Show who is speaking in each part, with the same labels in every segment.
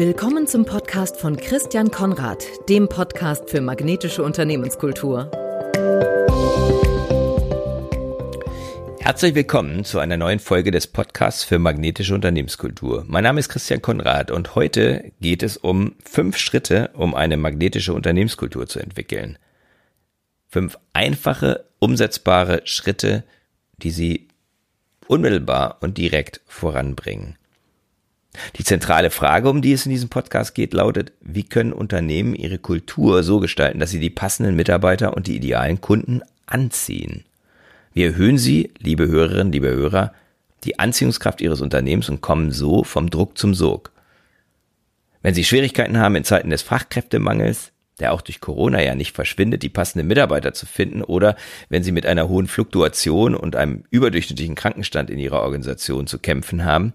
Speaker 1: Willkommen zum Podcast von Christian Konrad, dem Podcast für magnetische Unternehmenskultur.
Speaker 2: Herzlich willkommen zu einer neuen Folge des Podcasts für magnetische Unternehmenskultur. Mein Name ist Christian Konrad und heute geht es um fünf Schritte, um eine magnetische Unternehmenskultur zu entwickeln. Fünf einfache, umsetzbare Schritte, die Sie unmittelbar und direkt voranbringen. Die zentrale Frage, um die es in diesem Podcast geht, lautet, wie können Unternehmen ihre Kultur so gestalten, dass sie die passenden Mitarbeiter und die idealen Kunden anziehen? Wie erhöhen Sie, liebe Hörerinnen, liebe Hörer, die Anziehungskraft Ihres Unternehmens und kommen so vom Druck zum Sog? Wenn Sie Schwierigkeiten haben in Zeiten des Fachkräftemangels, der auch durch Corona ja nicht verschwindet, die passenden Mitarbeiter zu finden, oder wenn Sie mit einer hohen Fluktuation und einem überdurchschnittlichen Krankenstand in Ihrer Organisation zu kämpfen haben,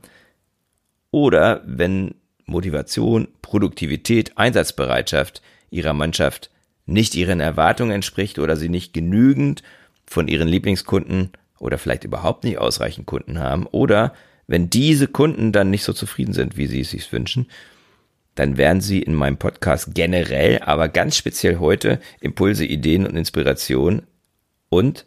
Speaker 2: oder wenn Motivation, Produktivität, Einsatzbereitschaft ihrer Mannschaft nicht ihren Erwartungen entspricht oder sie nicht genügend von ihren Lieblingskunden oder vielleicht überhaupt nicht ausreichend Kunden haben oder wenn diese Kunden dann nicht so zufrieden sind, wie sie es sich wünschen, dann werden Sie in meinem Podcast generell, aber ganz speziell heute Impulse, Ideen und Inspiration und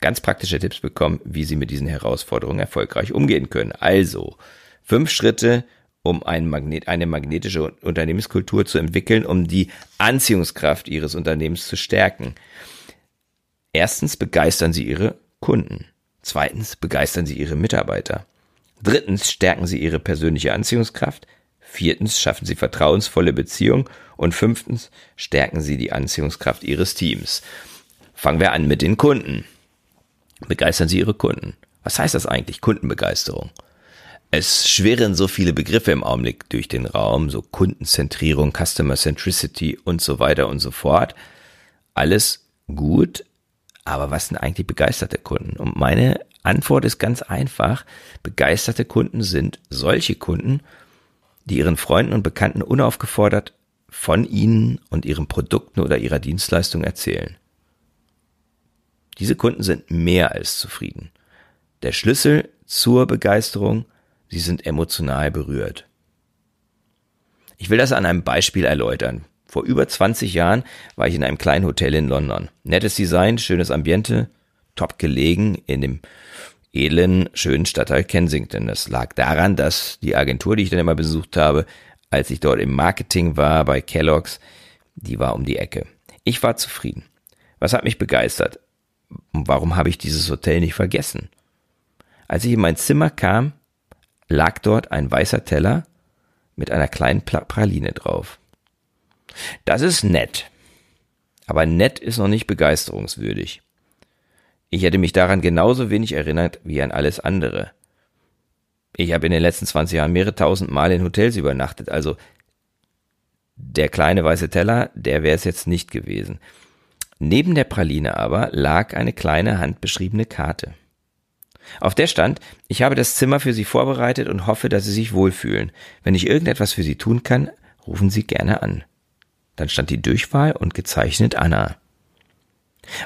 Speaker 2: ganz praktische Tipps bekommen, wie Sie mit diesen Herausforderungen erfolgreich umgehen können. Also, Fünf Schritte, um ein Magnet, eine magnetische Unternehmenskultur zu entwickeln, um die Anziehungskraft Ihres Unternehmens zu stärken. Erstens begeistern Sie Ihre Kunden. Zweitens begeistern Sie Ihre Mitarbeiter. Drittens stärken Sie Ihre persönliche Anziehungskraft. Viertens schaffen Sie vertrauensvolle Beziehungen. Und fünftens stärken Sie die Anziehungskraft Ihres Teams. Fangen wir an mit den Kunden. Begeistern Sie Ihre Kunden. Was heißt das eigentlich, Kundenbegeisterung? Es schwirren so viele Begriffe im Augenblick durch den Raum, so Kundenzentrierung, Customer Centricity und so weiter und so fort. Alles gut, aber was sind eigentlich begeisterte Kunden? Und meine Antwort ist ganz einfach. Begeisterte Kunden sind solche Kunden, die ihren Freunden und Bekannten unaufgefordert von ihnen und ihren Produkten oder ihrer Dienstleistung erzählen. Diese Kunden sind mehr als zufrieden. Der Schlüssel zur Begeisterung Sie sind emotional berührt. Ich will das an einem Beispiel erläutern. Vor über 20 Jahren war ich in einem kleinen Hotel in London. Nettes Design, schönes Ambiente, top gelegen in dem edlen, schönen Stadtteil Kensington. Das lag daran, dass die Agentur, die ich dann immer besucht habe, als ich dort im Marketing war bei Kellogg's, die war um die Ecke. Ich war zufrieden. Was hat mich begeistert? Und warum habe ich dieses Hotel nicht vergessen? Als ich in mein Zimmer kam, lag dort ein weißer Teller mit einer kleinen Praline drauf. Das ist nett. Aber nett ist noch nicht begeisterungswürdig. Ich hätte mich daran genauso wenig erinnert wie an alles andere. Ich habe in den letzten 20 Jahren mehrere tausend Mal in Hotels übernachtet, also der kleine weiße Teller, der wäre es jetzt nicht gewesen. Neben der Praline aber lag eine kleine handbeschriebene Karte. Auf der stand, ich habe das Zimmer für Sie vorbereitet und hoffe, dass Sie sich wohlfühlen. Wenn ich irgendetwas für Sie tun kann, rufen Sie gerne an. Dann stand die Durchwahl und gezeichnet Anna.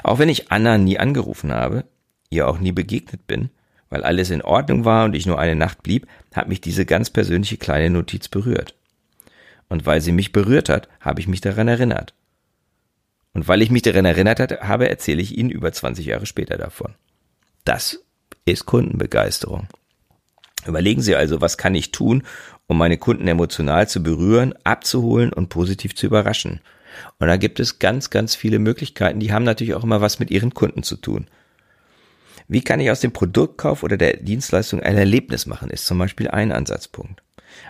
Speaker 2: Auch wenn ich Anna nie angerufen habe, ihr auch nie begegnet bin, weil alles in Ordnung war und ich nur eine Nacht blieb, hat mich diese ganz persönliche kleine Notiz berührt. Und weil sie mich berührt hat, habe ich mich daran erinnert. Und weil ich mich daran erinnert habe, erzähle ich Ihnen über 20 Jahre später davon. Das ist Kundenbegeisterung. Überlegen Sie also, was kann ich tun, um meine Kunden emotional zu berühren, abzuholen und positiv zu überraschen. Und da gibt es ganz, ganz viele Möglichkeiten, die haben natürlich auch immer was mit Ihren Kunden zu tun. Wie kann ich aus dem Produktkauf oder der Dienstleistung ein Erlebnis machen, ist zum Beispiel ein Ansatzpunkt.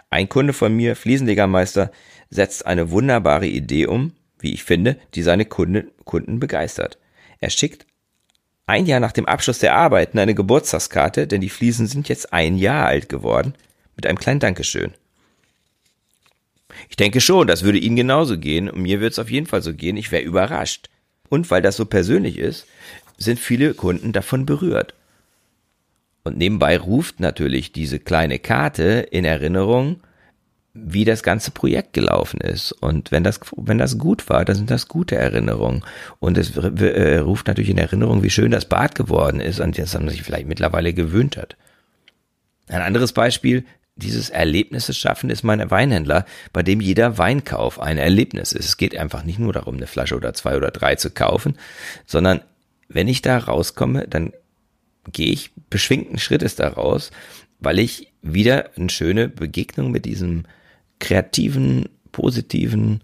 Speaker 2: Ein Kunde von mir, Fliesenlegermeister, setzt eine wunderbare Idee um, wie ich finde, die seine Kunde, Kunden begeistert. Er schickt ein Jahr nach dem Abschluss der Arbeiten eine Geburtstagskarte, denn die Fliesen sind jetzt ein Jahr alt geworden, mit einem kleinen Dankeschön. Ich denke schon, das würde Ihnen genauso gehen und mir wird es auf jeden Fall so gehen, ich wäre überrascht. Und weil das so persönlich ist, sind viele Kunden davon berührt. Und nebenbei ruft natürlich diese kleine Karte in Erinnerung, wie das ganze Projekt gelaufen ist. Und wenn das, wenn das gut war, dann sind das gute Erinnerungen. Und es äh, ruft natürlich in Erinnerung, wie schön das Bad geworden ist, an das man sich vielleicht mittlerweile gewöhnt hat. Ein anderes Beispiel, dieses Erlebnisse schaffen ist mein Weinhändler, bei dem jeder Weinkauf ein Erlebnis ist. Es geht einfach nicht nur darum, eine Flasche oder zwei oder drei zu kaufen, sondern wenn ich da rauskomme, dann gehe ich beschwingten Schrittes da raus, weil ich wieder eine schöne Begegnung mit diesem kreativen, positiven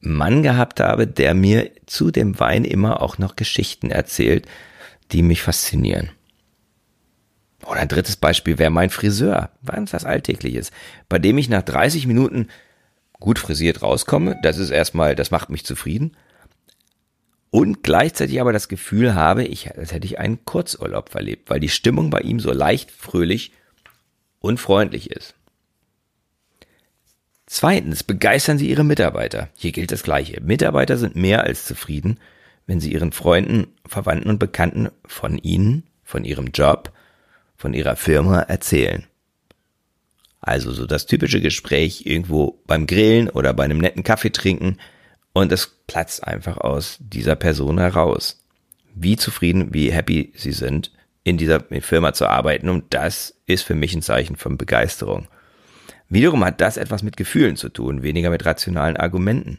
Speaker 2: Mann gehabt habe, der mir zu dem Wein immer auch noch Geschichten erzählt, die mich faszinieren. Oder ein drittes Beispiel wäre mein Friseur, ganz was Alltägliches, bei dem ich nach 30 Minuten gut frisiert rauskomme. Das ist erstmal, das macht mich zufrieden. Und gleichzeitig aber das Gefühl habe, ich, als hätte ich einen Kurzurlaub verlebt, weil die Stimmung bei ihm so leicht, fröhlich und freundlich ist. Zweitens, begeistern Sie Ihre Mitarbeiter. Hier gilt das Gleiche. Mitarbeiter sind mehr als zufrieden, wenn sie ihren Freunden, Verwandten und Bekannten von Ihnen, von Ihrem Job, von ihrer Firma erzählen. Also so das typische Gespräch irgendwo beim Grillen oder bei einem netten Kaffee trinken und es platzt einfach aus dieser Person heraus. Wie zufrieden, wie happy sie sind, in dieser Firma zu arbeiten und das ist für mich ein Zeichen von Begeisterung. Wiederum hat das etwas mit Gefühlen zu tun, weniger mit rationalen Argumenten.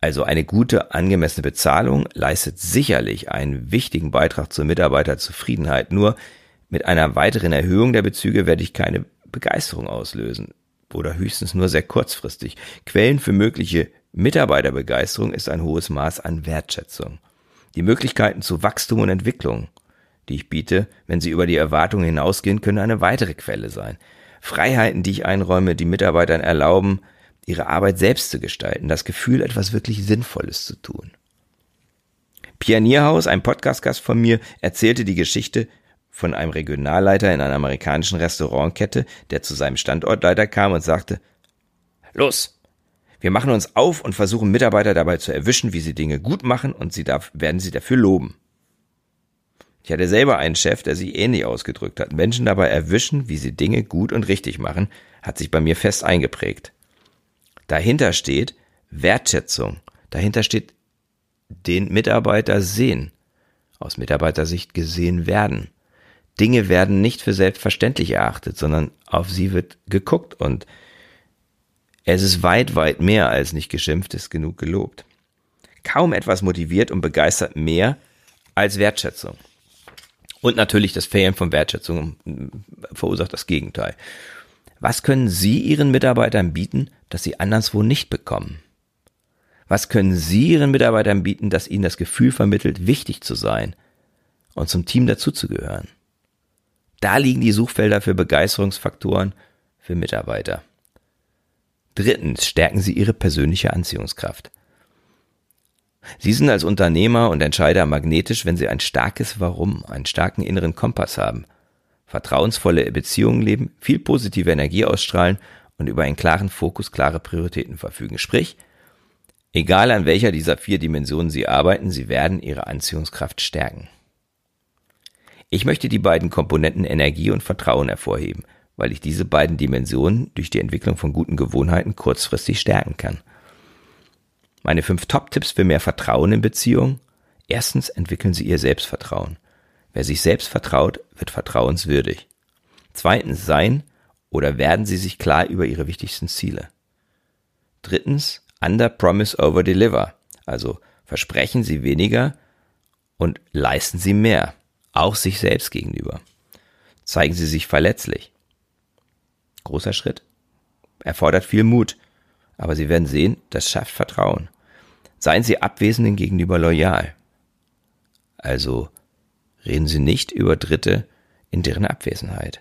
Speaker 2: Also eine gute, angemessene Bezahlung leistet sicherlich einen wichtigen Beitrag zur Mitarbeiterzufriedenheit. Nur mit einer weiteren Erhöhung der Bezüge werde ich keine Begeisterung auslösen oder höchstens nur sehr kurzfristig. Quellen für mögliche Mitarbeiterbegeisterung ist ein hohes Maß an Wertschätzung. Die Möglichkeiten zu Wachstum und Entwicklung, die ich biete, wenn sie über die Erwartungen hinausgehen, können eine weitere Quelle sein. Freiheiten, die ich einräume, die Mitarbeitern erlauben, ihre Arbeit selbst zu gestalten, das Gefühl, etwas wirklich Sinnvolles zu tun. Pionierhaus, ein Podcastgast von mir, erzählte die Geschichte von einem Regionalleiter in einer amerikanischen Restaurantkette, der zu seinem Standortleiter kam und sagte, Los, wir machen uns auf und versuchen Mitarbeiter dabei zu erwischen, wie sie Dinge gut machen und sie darf, werden sie dafür loben. Ich hatte selber einen Chef, der sich ähnlich ausgedrückt hat. Menschen dabei erwischen, wie sie Dinge gut und richtig machen, hat sich bei mir fest eingeprägt. Dahinter steht Wertschätzung. Dahinter steht den Mitarbeiter sehen. Aus Mitarbeitersicht gesehen werden. Dinge werden nicht für selbstverständlich erachtet, sondern auf sie wird geguckt und es ist weit, weit mehr als nicht geschimpft ist genug gelobt. Kaum etwas motiviert und begeistert mehr als Wertschätzung. Und natürlich das Fehlen von Wertschätzung verursacht das Gegenteil. Was können Sie Ihren Mitarbeitern bieten, das Sie anderswo nicht bekommen? Was können Sie Ihren Mitarbeitern bieten, das Ihnen das Gefühl vermittelt, wichtig zu sein und zum Team dazuzugehören? Da liegen die Suchfelder für Begeisterungsfaktoren für Mitarbeiter. Drittens stärken Sie Ihre persönliche Anziehungskraft. Sie sind als Unternehmer und Entscheider magnetisch, wenn Sie ein starkes Warum, einen starken inneren Kompass haben, vertrauensvolle Beziehungen leben, viel positive Energie ausstrahlen und über einen klaren Fokus, klare Prioritäten verfügen. Sprich, egal an welcher dieser vier Dimensionen Sie arbeiten, Sie werden Ihre Anziehungskraft stärken. Ich möchte die beiden Komponenten Energie und Vertrauen hervorheben, weil ich diese beiden Dimensionen durch die Entwicklung von guten Gewohnheiten kurzfristig stärken kann. Meine fünf Top-Tipps für mehr Vertrauen in Beziehungen. Erstens entwickeln Sie Ihr Selbstvertrauen. Wer sich selbst vertraut, wird vertrauenswürdig. Zweitens sein oder werden Sie sich klar über Ihre wichtigsten Ziele. Drittens, under promise over deliver. Also versprechen Sie weniger und leisten Sie mehr auch sich selbst gegenüber. Zeigen Sie sich verletzlich. Großer Schritt. Erfordert viel Mut, aber Sie werden sehen, das schafft Vertrauen. Seien Sie Abwesenden gegenüber loyal. Also reden Sie nicht über Dritte in deren Abwesenheit.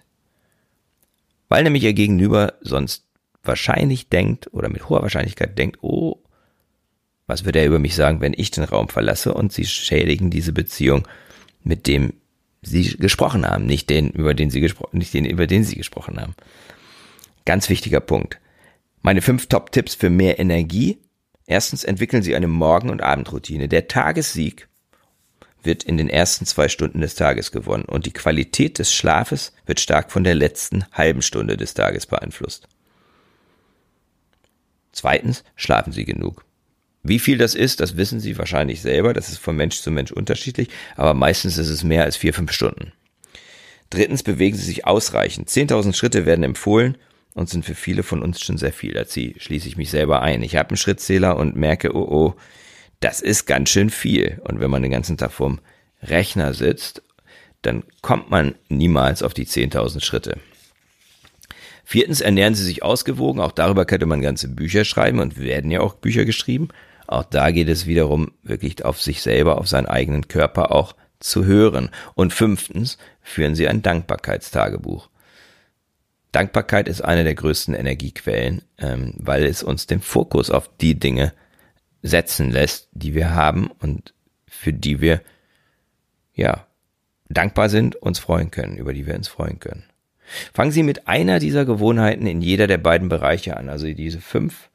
Speaker 2: Weil nämlich Ihr Gegenüber sonst wahrscheinlich denkt oder mit hoher Wahrscheinlichkeit denkt, oh, was wird er über mich sagen, wenn ich den Raum verlasse und Sie schädigen diese Beziehung mit dem sie gesprochen haben, nicht den, über den sie gesprochen, nicht den, über den sie gesprochen haben. Ganz wichtiger Punkt. Meine fünf Top-Tipps für mehr Energie. Erstens entwickeln Sie eine Morgen- und Abendroutine. Der Tagessieg wird in den ersten zwei Stunden des Tages gewonnen und die Qualität des Schlafes wird stark von der letzten halben Stunde des Tages beeinflusst. Zweitens, schlafen Sie genug. Wie viel das ist, das wissen Sie wahrscheinlich selber. Das ist von Mensch zu Mensch unterschiedlich, aber meistens ist es mehr als vier, fünf Stunden. Drittens bewegen Sie sich ausreichend. 10.000 Schritte werden empfohlen und sind für viele von uns schon sehr viel. Da schließe ich mich selber ein. Ich habe einen Schrittzähler und merke, oh oh, das ist ganz schön viel. Und wenn man den ganzen Tag vorm Rechner sitzt, dann kommt man niemals auf die 10.000 Schritte. Viertens ernähren Sie sich ausgewogen. Auch darüber könnte man ganze Bücher schreiben und werden ja auch Bücher geschrieben. Auch da geht es wiederum wirklich auf sich selber, auf seinen eigenen Körper auch zu hören. Und fünftens führen Sie ein Dankbarkeitstagebuch. Dankbarkeit ist eine der größten Energiequellen, ähm, weil es uns den Fokus auf die Dinge setzen lässt, die wir haben und für die wir ja dankbar sind, uns freuen können, über die wir uns freuen können. Fangen Sie mit einer dieser Gewohnheiten in jeder der beiden Bereiche an, also diese fünf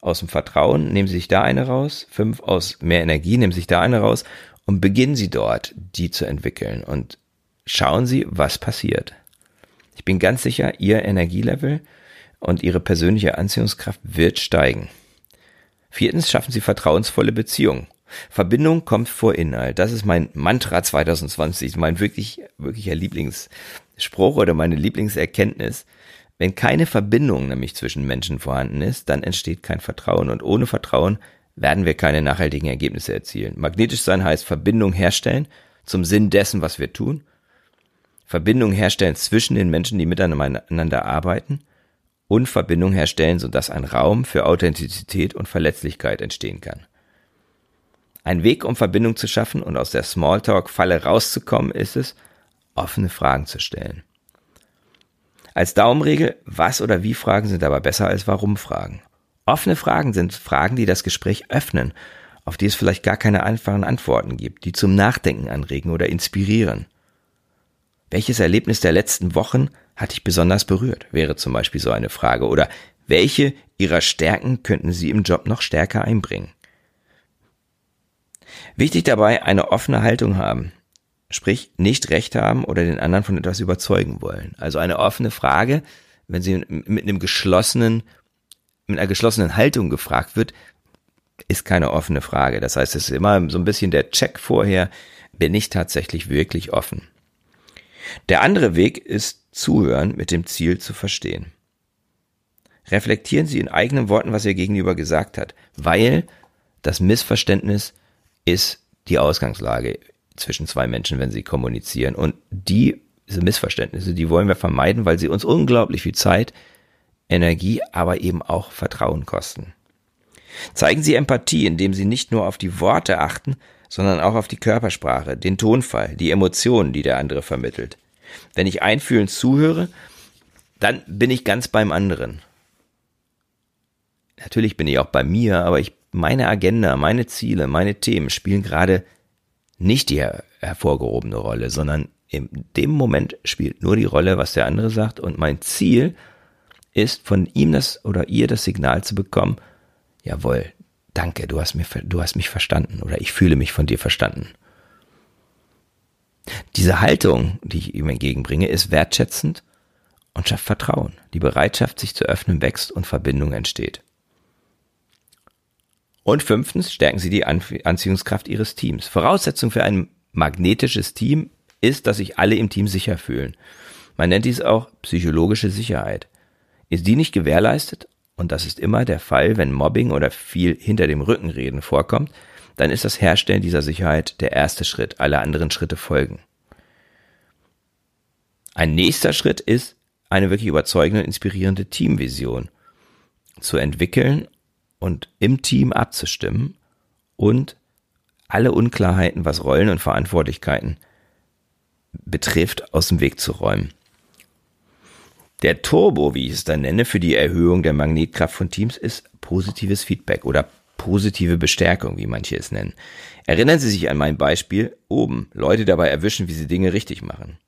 Speaker 2: aus dem Vertrauen, nehmen Sie sich da eine raus, fünf aus mehr Energie, nehmen Sie sich da eine raus und beginnen Sie dort, die zu entwickeln und schauen Sie, was passiert. Ich bin ganz sicher, Ihr Energielevel und Ihre persönliche Anziehungskraft wird steigen. Viertens schaffen Sie vertrauensvolle Beziehungen. Verbindung kommt vor Inhalt. Das ist mein Mantra 2020, mein wirklich, wirklicher Lieblingsspruch oder meine Lieblingserkenntnis. Wenn keine Verbindung nämlich zwischen Menschen vorhanden ist, dann entsteht kein Vertrauen. Und ohne Vertrauen werden wir keine nachhaltigen Ergebnisse erzielen. Magnetisch sein heißt Verbindung herstellen zum Sinn dessen, was wir tun. Verbindung herstellen zwischen den Menschen, die miteinander arbeiten. Und Verbindung herstellen, sodass ein Raum für Authentizität und Verletzlichkeit entstehen kann. Ein Weg, um Verbindung zu schaffen und aus der Smalltalk-Falle rauszukommen, ist es, offene Fragen zu stellen. Als Daumenregel, was oder wie Fragen sind aber besser als warum Fragen. Offene Fragen sind Fragen, die das Gespräch öffnen, auf die es vielleicht gar keine einfachen Antworten gibt, die zum Nachdenken anregen oder inspirieren. Welches Erlebnis der letzten Wochen hat dich besonders berührt, wäre zum Beispiel so eine Frage. Oder welche ihrer Stärken könnten Sie im Job noch stärker einbringen? Wichtig dabei eine offene Haltung haben. Sprich, nicht recht haben oder den anderen von etwas überzeugen wollen. Also eine offene Frage, wenn sie mit einem geschlossenen, mit einer geschlossenen Haltung gefragt wird, ist keine offene Frage. Das heißt, es ist immer so ein bisschen der Check vorher, bin ich tatsächlich wirklich offen. Der andere Weg ist zuhören mit dem Ziel zu verstehen. Reflektieren Sie in eigenen Worten, was Ihr Gegenüber gesagt hat, weil das Missverständnis ist die Ausgangslage zwischen zwei Menschen, wenn sie kommunizieren. Und die, diese Missverständnisse, die wollen wir vermeiden, weil sie uns unglaublich viel Zeit, Energie, aber eben auch Vertrauen kosten. Zeigen Sie Empathie, indem Sie nicht nur auf die Worte achten, sondern auch auf die Körpersprache, den Tonfall, die Emotionen, die der andere vermittelt. Wenn ich einfühlend zuhöre, dann bin ich ganz beim anderen. Natürlich bin ich auch bei mir, aber ich meine Agenda, meine Ziele, meine Themen spielen gerade nicht die her hervorgehobene Rolle, sondern in dem Moment spielt nur die Rolle, was der andere sagt und mein Ziel ist, von ihm das oder ihr das Signal zu bekommen, jawohl, danke, du hast, mir, du hast mich verstanden oder ich fühle mich von dir verstanden. Diese Haltung, die ich ihm entgegenbringe, ist wertschätzend und schafft Vertrauen. Die Bereitschaft, sich zu öffnen, wächst und Verbindung entsteht. Und fünftens stärken sie die Anziehungskraft ihres Teams. Voraussetzung für ein magnetisches Team ist, dass sich alle im Team sicher fühlen. Man nennt dies auch psychologische Sicherheit. Ist die nicht gewährleistet, und das ist immer der Fall, wenn Mobbing oder viel hinter dem Rückenreden vorkommt, dann ist das Herstellen dieser Sicherheit der erste Schritt. Alle anderen Schritte folgen. Ein nächster Schritt ist, eine wirklich überzeugende und inspirierende Teamvision zu entwickeln und im Team abzustimmen und alle Unklarheiten, was Rollen und Verantwortlichkeiten betrifft, aus dem Weg zu räumen. Der Turbo, wie ich es dann nenne, für die Erhöhung der Magnetkraft von Teams ist positives Feedback oder positive Bestärkung, wie manche es nennen. Erinnern Sie sich an mein Beispiel oben, Leute dabei erwischen, wie sie Dinge richtig machen.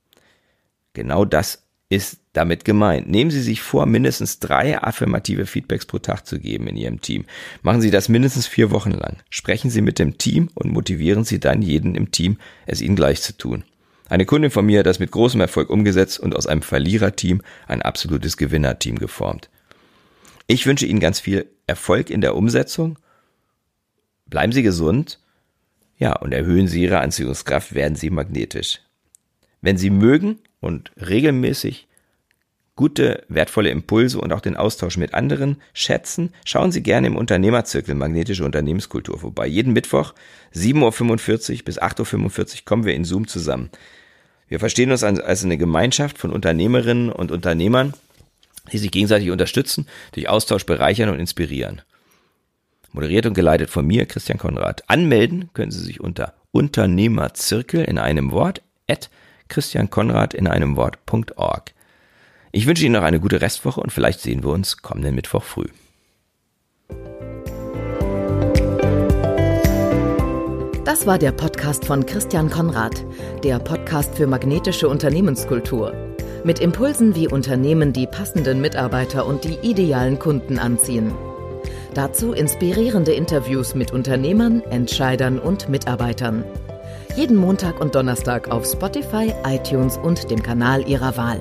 Speaker 2: Genau das ist damit gemeint. Nehmen Sie sich vor, mindestens drei affirmative Feedbacks pro Tag zu geben in Ihrem Team. Machen Sie das mindestens vier Wochen lang. Sprechen Sie mit dem Team und motivieren Sie dann jeden im Team, es Ihnen gleich zu tun. Eine Kundin von mir hat das mit großem Erfolg umgesetzt und aus einem Verliererteam ein absolutes Gewinnerteam geformt. Ich wünsche Ihnen ganz viel Erfolg in der Umsetzung. Bleiben Sie gesund. Ja, und erhöhen Sie Ihre Anziehungskraft, werden Sie magnetisch. Wenn Sie mögen, und regelmäßig gute, wertvolle Impulse und auch den Austausch mit anderen schätzen, schauen Sie gerne im Unternehmerzirkel Magnetische Unternehmenskultur vorbei. Jeden Mittwoch 7.45 Uhr bis 8.45 Uhr kommen wir in Zoom zusammen. Wir verstehen uns als eine Gemeinschaft von Unternehmerinnen und Unternehmern, die sich gegenseitig unterstützen, durch Austausch bereichern und inspirieren. Moderiert und geleitet von mir, Christian Konrad. Anmelden können Sie sich unter Unternehmerzirkel in einem Wort at christiankonrad in einem Wort.org. Ich wünsche Ihnen noch eine gute Restwoche und vielleicht sehen wir uns kommenden Mittwoch früh.
Speaker 1: Das war der Podcast von Christian Konrad, der Podcast für magnetische Unternehmenskultur. Mit Impulsen, wie Unternehmen die passenden Mitarbeiter und die idealen Kunden anziehen. Dazu inspirierende Interviews mit Unternehmern, Entscheidern und Mitarbeitern. Jeden Montag und Donnerstag auf Spotify, iTunes und dem Kanal Ihrer Wahl.